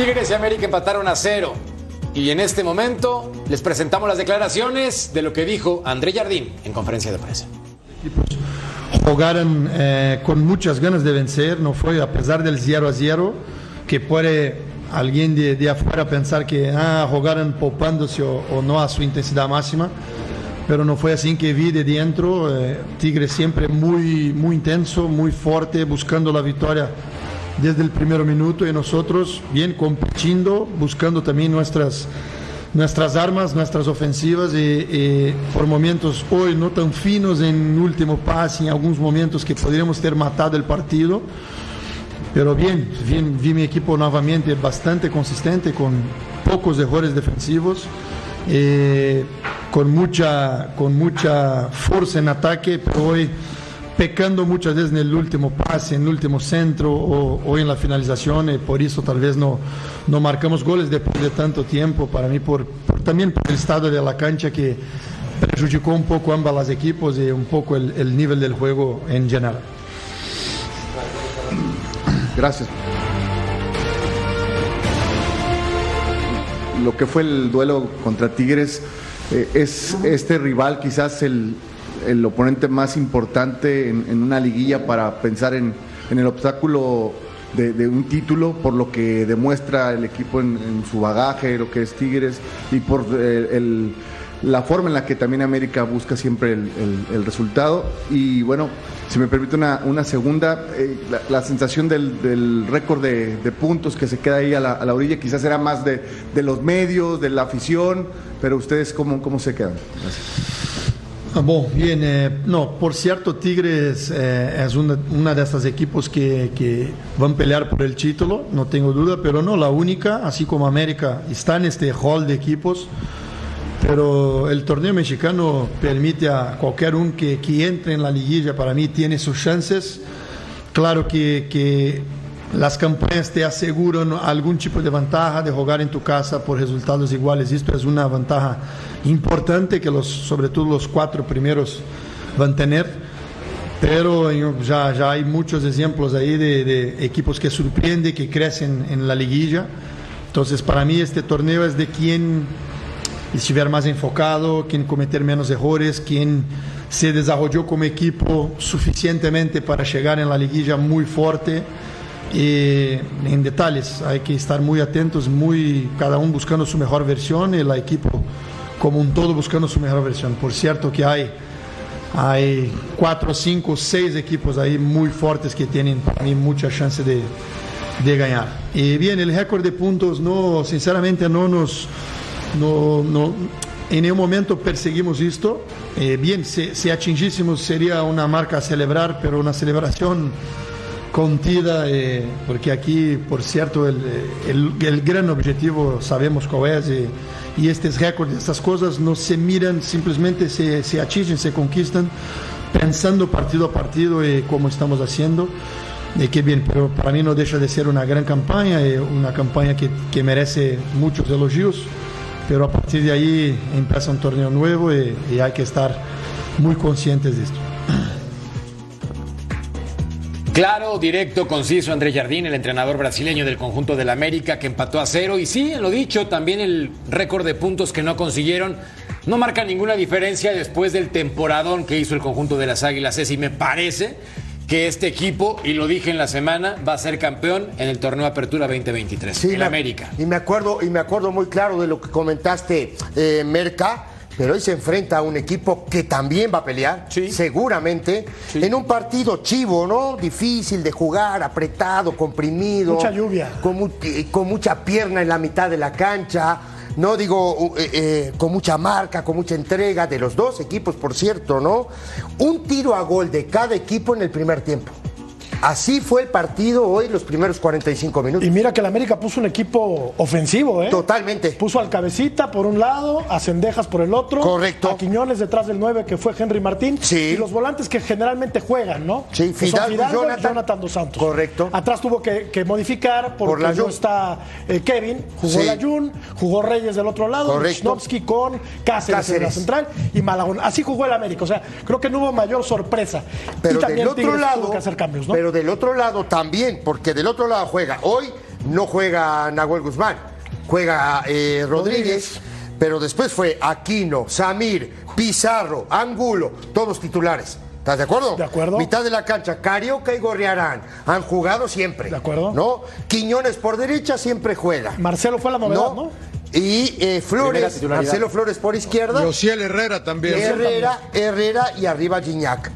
Tigres y América empataron a cero. Y en este momento les presentamos las declaraciones de lo que dijo André Jardín en conferencia de prensa. jugaron eh, con muchas ganas de vencer, no fue a pesar del 0 a 0, que puede alguien de, de afuera pensar que ah, jugaron poupándose o, o no a su intensidad máxima, pero no fue así que vi de dentro, eh, Tigre siempre muy, muy intenso, muy fuerte, buscando la victoria desde el primer minuto y nosotros bien compitiendo, buscando también nuestras, nuestras armas, nuestras ofensivas y, y por momentos hoy no tan finos en último pase, en algunos momentos que podríamos ter matado el partido. Pero bien, vi, vi mi equipo nuevamente bastante consistente, con pocos errores defensivos, eh, con, mucha, con mucha fuerza en ataque, pero hoy pecando muchas veces en el último pase, en el último centro o, o en la finalización, y por eso tal vez no, no marcamos goles después de tanto tiempo, para mí por, también por el estado de la cancha que perjudicó un poco ambas las equipos y un poco el, el nivel del juego en general. Gracias. Lo que fue el duelo contra Tigres eh, es este rival quizás el, el oponente más importante en, una liguilla para pensar en, el obstáculo de, un título, por lo que demuestra el equipo en, su bagaje, lo que es Tigres, y por eh, la forma en la que también América busca siempre el, resultado. Y bueno, si me permite una, segunda, eh, la, sensación del, récord de, puntos que se queda ahí a la, orilla, quizás era más de, de los medios, de la afición, pero ustedes cómo, cómo se quedan. Gracias. Ah, bom, bien, eh, no, por cierto, Tigres eh, es una, una de estas equipos que, que van a pelear por el título, no tengo duda, pero no la única, así como América está en este hall de equipos, pero el torneo mexicano permite a cualquier un que, que entre en la liguilla, para mí tiene sus chances. Claro que, que las campañas te aseguran algún tipo de ventaja de jugar en tu casa por resultados iguales. Esto es una ventaja importante que los, sobre todo los cuatro primeros van a tener. Pero eh, ya, ya hay muchos ejemplos ahí de, de equipos que sorprenden, que crecen en la liguilla. Entonces, para mí este torneo es de quien estiver más enfocado, quien cometer menos errores, quien se desarrolló como equipo suficientemente para llegar en la liguilla muy fuerte. Y en detalles, hay que estar muy atentos, muy cada uno buscando su mejor versión y el equipo como un todo buscando su mejor versión. Por cierto que hay hay cuatro, cinco, seis equipos ahí muy fuertes que tienen para mí mucha chance de, de ganar. Y bien, el récord de puntos, no, sinceramente no nos, no, no, en ningún momento perseguimos esto. Eh, bien, si, si sería una marca a celebrar, pero una celebración contida, eh, porque aquí, por cierto, el, el- el gran objetivo sabemos cuál es, eh, y estos récords, estas cosas no se miran, simplemente se, se achican, se conquistan, pensando partido a partido y cómo estamos haciendo. Y qué bien, pero para mí no deja de ser una gran campaña, eh, una campaña que, que merece muchos elogios, pero a partir de ahí empieza un torneo nuevo y, y hay que estar muy conscientes de esto. Claro, directo, conciso, Andrés Jardín, el entrenador brasileño del conjunto del América, que empató a cero. Y sí, en lo dicho, también el récord de puntos que no consiguieron no marca ninguna diferencia después del temporadón que hizo el conjunto de las Águilas. Es y me parece que este equipo, y lo dije en la semana, va a ser campeón en el torneo Apertura 2023, Sí, el me- América. Y me acuerdo, y me acuerdo muy claro de lo que comentaste, eh, Merca. Pero hoy se enfrenta a un equipo que también va a pelear, seguramente, en un partido chivo, ¿no? Difícil de jugar, apretado, comprimido. Mucha lluvia. Con, mu- eh, con mucha pierna en la mitad de la cancha. No digo eh, eh, con mucha marca, con mucha entrega de los dos equipos, por cierto, ¿no? Un tiro a gol de cada equipo en el primer tiempo. Así fue el partido hoy, los primeros 45 minutos. Y mira que el América puso un equipo ofensivo, ¿eh? Totalmente. Puso al cabecita por un lado, a Cendejas por el otro. Correcto. A Quiñones detrás del 9 que fue Henry Martín. Sí. Y los volantes que generalmente juegan, ¿no? Sí, Fidalgo y Fidalgo y Jonathan. Jonathan dos Santos. Correcto. Atrás tuvo que, que modificar porque Por la no está eh, Kevin. Jugó Sí. la Jun, jugó Reyes del otro lado. Lichnowsky con Cáceres, en la central y Malagón. Así jugó el América. O sea, creo que no hubo mayor sorpresa. Pero y también del otro Tigres lado, tuvo que hacer cambios, ¿no? pero del otro lado también, porque del otro lado juega. Hoy no juega Nahuel Guzmán, juega eh, Rodríguez, pero después fue Aquino, Samir, Pizarro, Angulo, todos titulares. ¿Estás de acuerdo? De acuerdo. Mitad de la cancha, Carioca y Gorriarán han jugado siempre. De acuerdo. ¿No? Quiñones por derecha siempre juega. Marcelo fue la novedad, ¿no? Y eh, Flores. Marcelo Flores por izquierda. Josiel Herrera también. Herrera, Herrera y arriba Gignac.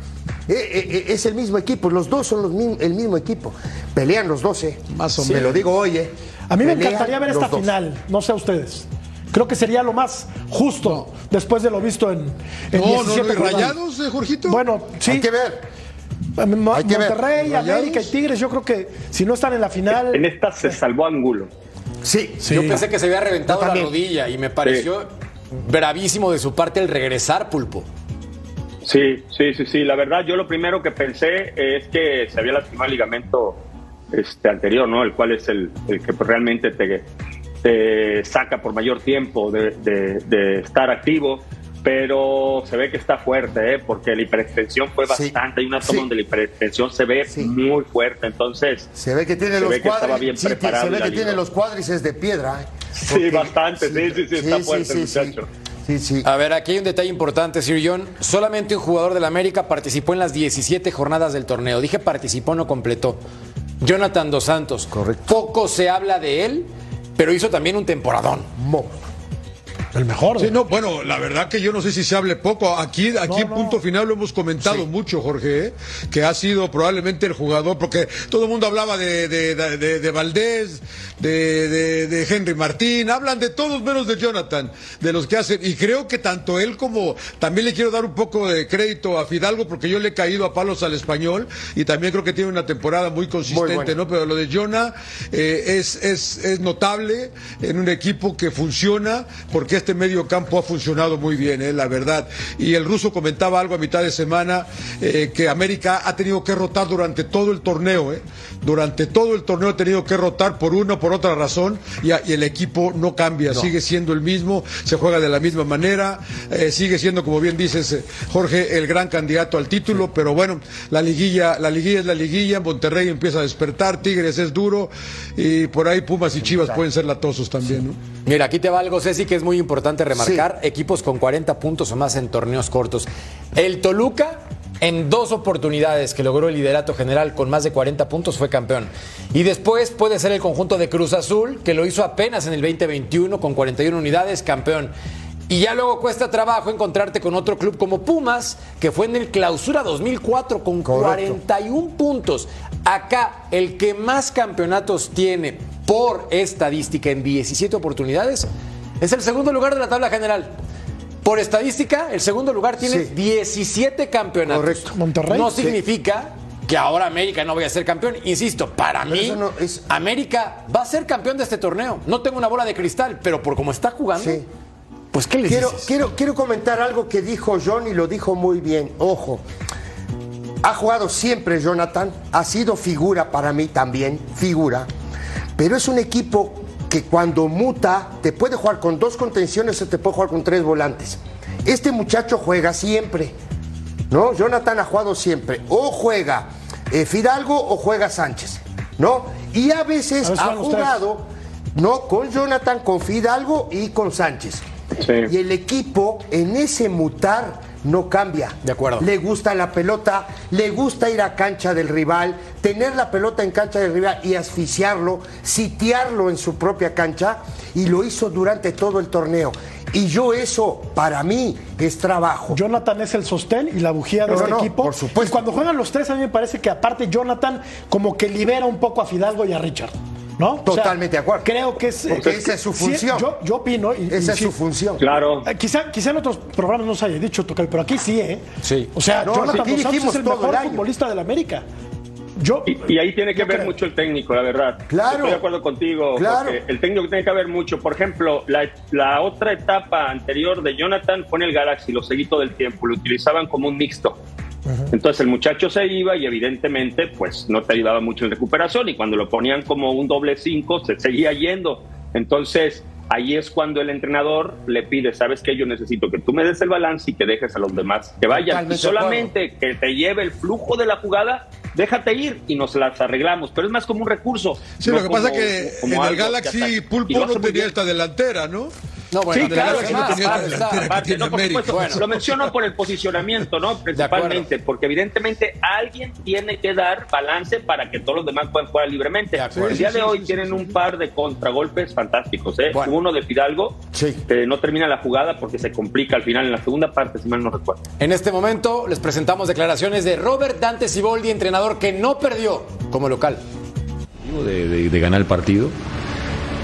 Eh, eh, eh, es el mismo equipo, los dos son los mi- el mismo equipo. Pelean los dos, ¿eh? Más o menos. lo digo hoy, ¿eh? A mí me Pelean encantaría ver esta final, no sé a ustedes. Creo que sería lo más justo después de lo visto en, en No, no, 17 no, ¿y jornadas. rayados, eh, Jorgito? Bueno, sí. Hay que ver. Hay que. Monterrey. América y Tigres, yo creo que si no están en la final. En esta se salvó Angulo. Sí, Sí. Yo pensé que se había reventado la rodilla y me pareció bravísimo de su parte el regresar, Pulpo. Sí, sí, sí, sí. La verdad, yo lo primero que pensé es que se había lastimado el ligamento este, anterior, ¿no? El cual es el, el que realmente te, te saca por mayor tiempo de, de- de estar activo. Pero se ve que está fuerte, ¿eh? Porque la hiperextensión fue Sí. bastante. Hay una toma Sí. donde la hiperextensión se ve Sí. muy fuerte. Entonces, Se ve que tiene los sí, preparado se ve que tiene los cuádriceps de piedra. ¿eh? Sí, bastante, sí, sí, sí, está fuerte el muchacho. Sí, sí. A ver, aquí hay un detalle importante, Sir John. Solamente un jugador del América participó en las 17 jornadas del torneo. Dije participó, no completó. Jonathan Dos Santos. Correcto. Poco se habla de él, pero hizo también un temporadón. Mo. El mejor. Sí, no, bueno, la verdad que yo no sé si se hable poco. Aquí, aquí en punto final lo hemos comentado mucho, Jorge, ¿eh? que ha sido probablemente el jugador, porque todo el mundo hablaba de, de, de, de- de Valdés, de, de- de Henry Martín, hablan de todos menos de Jonathan, de los que hacen. Y creo que tanto él como también le quiero dar un poco de crédito a Fidalgo, porque yo le he caído a palos al español y también creo que tiene una temporada muy consistente. ¿no? Pero lo de Jonah eh, es, es, es notable en un equipo que funciona, porque este medio campo ha funcionado muy bien, eh, la verdad. Y el ruso comentaba algo a mitad de semana, eh, que América ha tenido que rotar durante todo el torneo, eh. Durante todo el torneo ha tenido que rotar por una o por otra razón, y, a- y el equipo no cambia, sigue siendo el mismo, se juega de la misma manera, eh, sigue siendo, como bien dices, eh, Jorge, el gran candidato al título, pero bueno, la liguilla, la liguilla es la liguilla, Monterrey empieza a despertar, Tigres es duro, y por ahí Pumas y Chivas pueden ser latosos también, ¿no? Mira, aquí te va algo, Ceci, que es muy importante remarcar. Equipos con 40 puntos o más en torneos cortos. El Toluca, en dos oportunidades que logró el liderato general con más de 40 puntos, fue campeón. Y después puede ser el conjunto de Cruz Azul, que lo hizo apenas en el 2021 con 41 unidades, campeón. Y ya luego cuesta trabajo encontrarte con otro club como Pumas, que fue en el clausura 2004 con 41 puntos. Acá, el que más campeonatos tiene por estadística en 17 oportunidades es el segundo lugar de la tabla general. Por estadística, el segundo lugar tiene Sí. 17 campeonatos. Correcto. Monterrey, No sí. significa que ahora América no vaya a ser campeón. Insisto, para Pero mí, no es- América va a ser campeón de este torneo. No tengo una bola de cristal, pero por cómo está jugando, Sí. pues ¿qué les Quiero, dices? quiero, quiero comentar algo que dijo John y lo dijo muy bien. Ojo, ha jugado siempre Jonathan, ha sido figura para mí también, figura, pero es un equipo que cuando muta te puede jugar con dos contenciones o te puede jugar con tres volantes. Este muchacho juega siempre, ¿no? Jonathan ha jugado siempre, o juega eh, Fidalgo o juega Sánchez, ¿no? Y a veces A ha tres. jugado, ¿no? Con Jonathan, con Fidalgo y con Sánchez. Sí. Y el equipo en ese mutar no cambia. De acuerdo. Le gusta la pelota, le gusta ir a cancha del rival, tener la pelota en cancha del rival y asfixiarlo, sitiarlo en su propia cancha y lo hizo durante todo el torneo. Y yo eso, para mí, es trabajo. Jonathan es el sostén y la bujía de No, este no, equipo. por supuesto. Y cuando juegan los tres, a mí me parece que aparte Jonathan como que libera un poco a Fidalgo y a Richard. ¿No? O sea, Totalmente de acuerdo. Creo que es. Porque eh, esa es su sí, función. yo, yo opino. Y, Esa y es sí, su función. Claro. eh, Quizá, quizá en otros programas no se haya dicho, Tocayo, pero aquí sí, ¿eh? Sí. O sea, No, Jonathan Santos dijimos es el mejor el futbolista de la América. Yo, Y, y ahí tiene que ver creo. mucho el técnico, la verdad. Claro. Estoy de acuerdo contigo. Claro. El técnico tiene que ver mucho. Por ejemplo, la, la otra etapa anterior de Jonathan fue en el Galaxy, lo seguí todo el tiempo. Lo utilizaban como un mixto. Entonces el muchacho se iba y evidentemente pues no te ayudaba mucho en recuperación y cuando lo ponían como un doble cinco se seguía yendo. Entonces ahí es cuando el entrenador le pide, sabes que yo necesito que tú me des el balance y que dejes a los demás que vayan. Totalmente y solamente que te lleve el flujo de la jugada, déjate ir y nos las arreglamos. Pero es más como un recurso. Sí, no lo que pasa como- que como en el que Galaxy Pulpo no tenía esta delantera, ¿no? No, bueno, sí, claro, sí, que no por supuesto, Bueno. Lo menciono por el posicionamiento, ¿no? Principalmente, porque evidentemente alguien tiene que dar balance para que todos los demás puedan jugar libremente. El día de hoy tienen un par de contragolpes fantásticos, ¿eh? Bueno. Uno de Fidalgo, que no termina la jugada porque se complica al final en la segunda parte, si mal no recuerdo. En este momento les presentamos declaraciones de Robert Dante Siboldi, entrenador que no perdió como local. de, de- de ganar el partido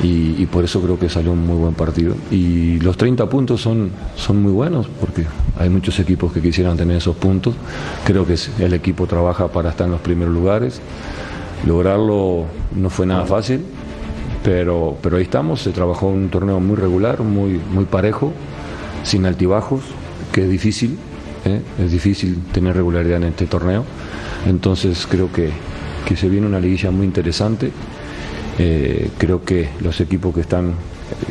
y, por eso creo que salió un muy buen partido. Y los 30 puntos son, son muy buenos porque hay muchos equipos que quisieran tener esos puntos. Creo que el equipo trabaja para estar en los primeros lugares. Lograrlo no fue nada fácil, pero, pero ahí estamos. Se trabajó un torneo muy regular, muy, muy parejo, sin altibajos, que es difícil. ¿eh? Es difícil tener regularidad en este torneo. Entonces creo que, que se viene una liguilla muy interesante. Eh, creo que los equipos que están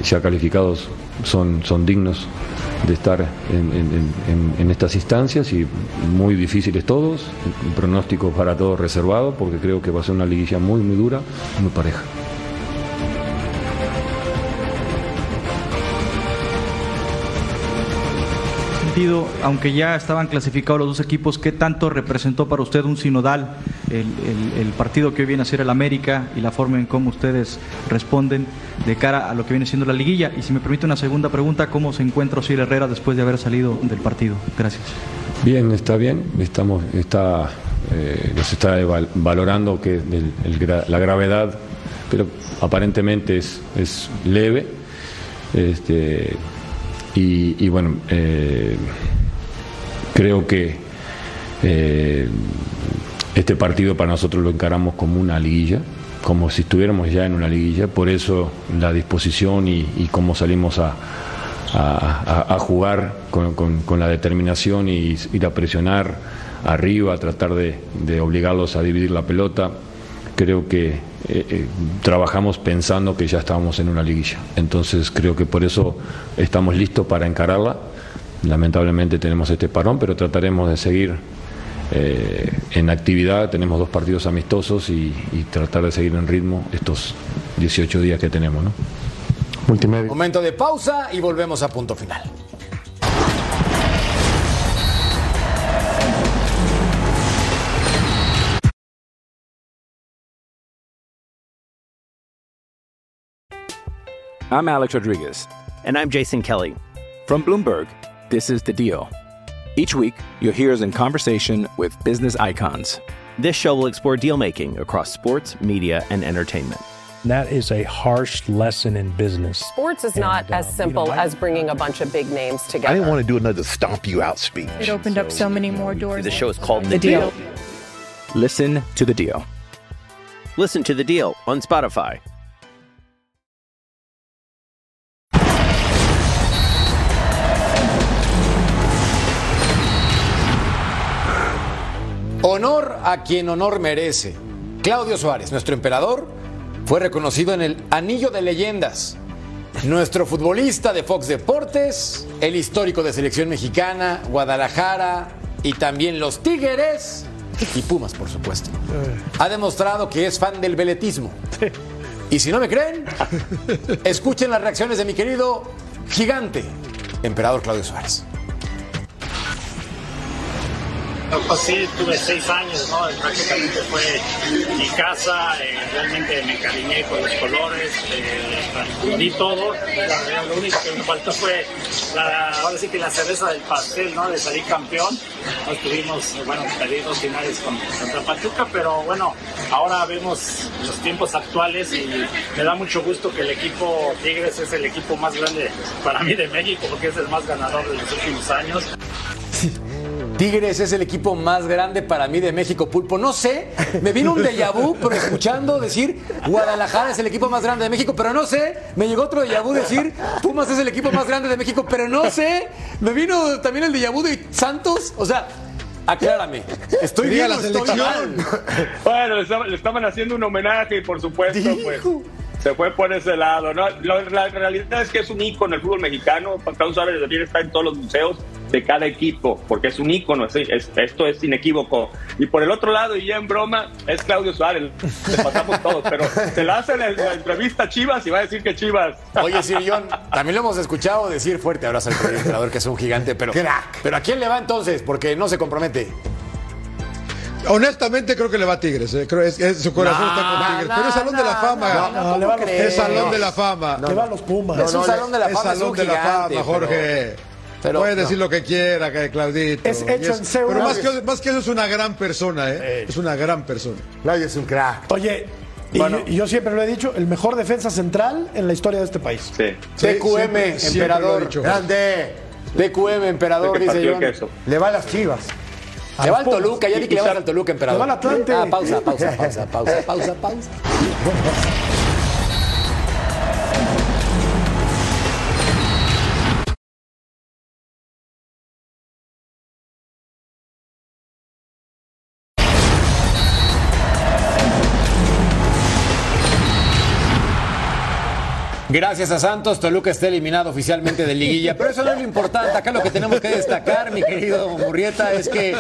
ya calificados son, son dignos de estar en, estas instancias y muy difíciles todos, un pronóstico para todos reservado porque creo que va a ser una liguilla muy muy dura, muy pareja. sentido, aunque ya estaban clasificados los dos equipos, ¿qué tanto representó para usted un sinodal el, el- partido que hoy viene a ser el América y la forma en cómo ustedes responden de cara a lo que viene siendo la liguilla? Y si me permite una segunda pregunta, ¿cómo se encuentra Osiel Herrera después de haber salido del partido? Gracias. Bien, está bien, estamos, está, eh, nos está valorando que la gravedad, pero aparentemente es, es leve. Este, y, y bueno, eh, creo que eh, este partido para nosotros lo encaramos como una liguilla, como si estuviéramos ya en una liguilla, por eso la disposición y, cómo salimos a, jugar con, la determinación y ir a presionar arriba, a tratar de, de obligarlos a dividir la pelota. Creo que eh, eh, trabajamos pensando que ya estábamos en una liguilla. Entonces creo que por eso estamos listos para encararla. Lamentablemente tenemos este parón, pero trataremos de seguir eh, en actividad. Tenemos dos partidos amistosos y, y tratar de seguir en ritmo estos 18 días que tenemos. ¿no? Multimedia. Momento de pausa y volvemos a punto final. I'm Alex Rodriguez. And I'm Jason Kelly. From Bloomberg, this is The Deal. Each week, you'll hear us in conversation with business icons. This show will explore deal making across sports, media, and entertainment. That is a harsh lesson in business. Sports is not uh, as simple as bringing a bunch of big names together. I didn't want to do another stomp you out speech. It opened up so many more doors. The show is called The Deal. Listen to The Deal. Listen to The Deal on Spotify. Honor a quien honor merece. Claudio Suárez, nuestro emperador, fue reconocido en el Anillo de Leyendas. Nuestro futbolista de Fox Deportes, el histórico de selección mexicana, Guadalajara y también los Tigres y Pumas, por supuesto. Ha demostrado que es fan del veletismo. Y si no me creen, escuchen las reacciones de mi querido gigante, emperador Claudio Suárez. Pues sí, tuve seis años, ¿no? Prácticamente fue mi casa, eh, realmente me encariñé con los colores, eh, vi todo. La lo único que me faltó fue, la, ahora sí que la cereza del pastel, ¿no? De salir campeón. No estuvimos, eh, bueno, perdí dos finales con, contra Pachuca, pero bueno, ahora vemos los tiempos actuales y me da mucho gusto que el equipo Tigres es el equipo más grande para mí de México, porque es el más ganador de los últimos años. Tigres es el equipo más grande para mí de México, Pulpo. No sé, me vino un déjà vu, pero escuchando decir Guadalajara es el equipo más grande de México, pero no sé. Me llegó otro déjà vu decir Pumas es el equipo más grande de México, pero no sé. Me vino también el déjà vu de Santos. O sea, aclárame. Estoy Diga bien, la estoy selección. mal. Bueno, le estaban, le estaban haciendo un homenaje y por supuesto, pues se fue por ese lado. ¿no? La, la realidad es que es un ícono en el fútbol mexicano. También está en todos los museos. De cada equipo, porque es un ícono, es- es- esto es inequívoco. Y por el otro lado, y ya en broma, es Claudio Suárez, le pasamos todos, pero se la hace en la entrevista a Chivas y va a decir que Chivas. Oye, Sir John, también lo hemos escuchado decir fuerte abrazo al Rey emperador, que es un gigante, pero. Pero ¿a quién le va entonces? Porque no se compromete. Honestamente creo que le va a Tigres, eh. Creo es, es- su corazón No, está con Tigres, no, pero es Salón de la no, Fama. no, no, le va a los es Salón de la Fama. Le va a los Pumas. Es un Salón de la Fama, Es es Salón un de la gigante, Fama, Jorge. pero- Puede no. decir lo que quiera, que Claudito. Es hecho en Seúl. Pero más que, más que eso es una gran persona, ¿eh? Es una gran persona. Claudio es un crack. Oye, y, yo, y yo siempre lo he dicho, el mejor defensa central en la historia de este país. Sí. TQM, emperador. Grande. TQM, emperador, dice queso. Le va a las chivas. Le va al Toluca, ya vi que le vas al Toluca, emperador. Le va al Atlante. Ah, pausa, pausa, pausa, pausa, pausa, pausa. Gracias a Santos, Toluca está eliminado oficialmente de liguilla, pero eso no es lo importante. Acá lo que tenemos que destacar, mi querido Murrieta, es que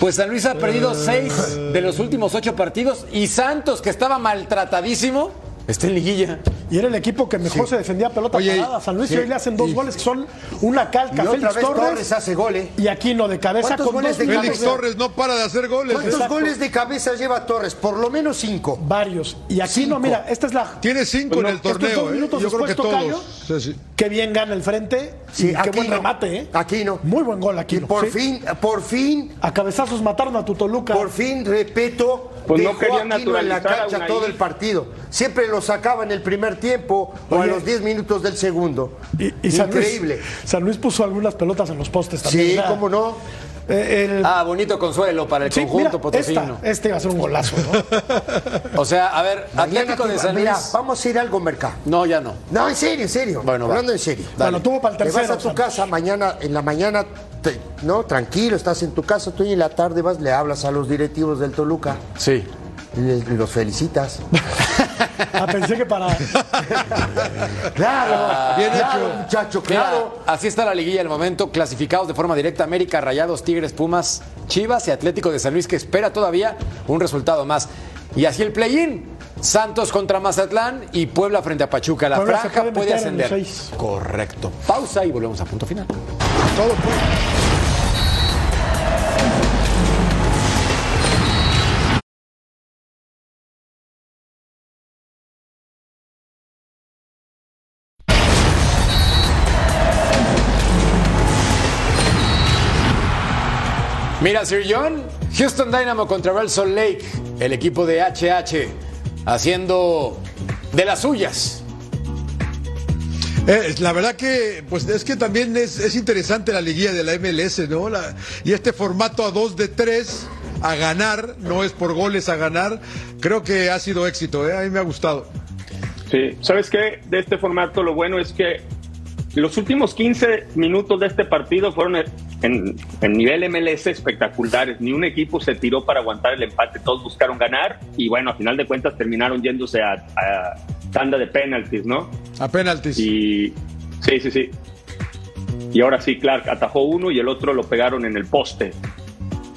pues San Luis ha perdido seis de los últimos ocho partidos y Santos, que estaba maltratadísimo, está en liguilla. Y era el equipo que mejor se defendía a pelota Oye, parada. San Luis sí. y hoy le hacen dos Y- goles que son una calca. Y otra Félix vez Torres, Torres hace goles. y Aquino de cabeza ¿Cuántos con goles dos de Félix Torres no para de hacer goles. ¿Cuántos Exacto. goles de cabeza lleva Torres? Por lo menos cinco. Varios. Y Aquino, Cinco. mira, esta es la. Tiene cinco en el torneo, ¿eh? Yo creo que todos. Sí, sí. Qué bien gana el frente. Sí, y qué buen remate, ¿eh? Aquino. Muy buen gol, Y Aquino. por fin, por fin, A cabezazos mataron a tu Toluca. por fin, repito, Pues no querían a Aquino en la a cancha todo el partido. Siempre lo sacaba en el primer tiempo o a los 10 minutos del segundo. Y, y San Luis- Increíble. San Luis puso algunas pelotas en los postes también. Sí, cómo no. eh, el- Ah, bonito consuelo para el sí, conjunto mira, potosino. esta, este iba a ser un golazo, ¿no? O sea, a ver, Atlético de San mira, Luis. vamos a ir a algo mercado. No, ya no. No, en serio, en serio. Bueno, va. Hablando en serio. Dale. Bueno, tuvo para el Te vas tercero. a tu Santos. casa mañana, en la mañana, te- no, tranquilo, estás en tu casa, tú y en la tarde vas, le hablas a los directivos del Toluca Sí. y, les- los felicitas. Ah, pensé que para. Claro, Bien claro, hecho. muchacho, Mira, claro. así está la liguilla al momento, clasificados de forma directa América, Rayados, Tigres, Pumas, Chivas y Atlético de San Luis que espera todavía un resultado más. Y así el play-in, Santos contra Mazatlán y Puebla frente a Pachuca. La Puebla franja puede puede, ascender. seis. Correcto. Pausa y volvemos a punto final. Todo puede. Mira, Sir John, Houston Dynamo contra Salt Lake, el equipo de HH, haciendo de las suyas. Eh, la verdad que, pues es que también es, es interesante la liguilla de la MLS, ¿no? La- y este formato a dos de tres a ganar, no es por goles a ganar, creo que ha sido éxito, ¿eh? A mí me ha gustado. Sí, ¿sabes qué? De este formato lo bueno es que los últimos 15 minutos de este partido fueron en, nivel MLS espectaculares. Ni un equipo se tiró para aguantar el empate, todos buscaron ganar y bueno, a final de cuentas terminaron yéndose a tanda de penaltis, ¿no? A penaltis. Y sí, sí, sí. Y ahora sí, Clark atajó uno y el otro lo pegaron en el poste.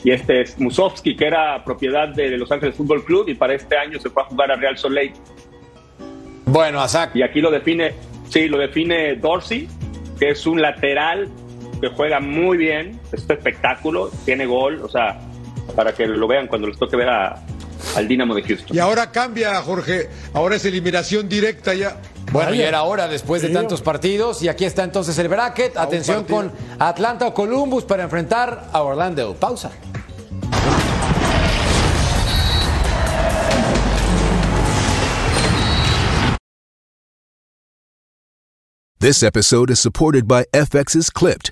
Y este es Musovski, que era propiedad de Los Ángeles Fútbol Club y para este año se fue a jugar a Real Salt Lake. Bueno, Azak. Y aquí lo define, sí, lo define Dorsey, que es un lateral que juega muy bien, es un espectáculo, tiene gol, o sea, para que lo vean cuando les toque ver a- al Dinamo de Houston. Y ahora cambia, Jorge, ahora es eliminación directa ya. Bueno, y Vaya. era hora después de tantos partidos. Y aquí está entonces el bracket. Atención con Atlanta o Columbus para enfrentar a Orlando. Pausa. This episode is supported by FX's Clipped,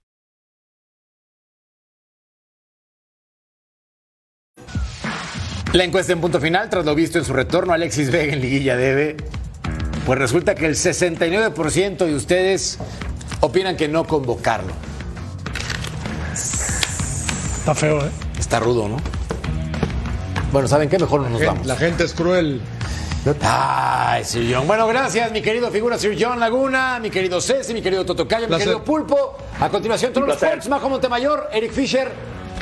La encuesta en punto final, tras lo visto en su retorno, Alexis Vega en liguilla debe. Pues resulta que el 69% de ustedes opinan que no convocarlo. Está feo, ¿eh? Está rudo, ¿no? Bueno, ¿saben qué? Mejor no nos vamos. La gente es cruel. Ay, Sir John. Bueno, gracias, mi querido figura Sir John Laguna, mi querido Ceci, mi querido Totocayo, mi querido Pulpo. A continuación, todos los. Sports, Majo Montemayor, Eric Fisher.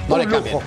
No Un le cambien. lujo.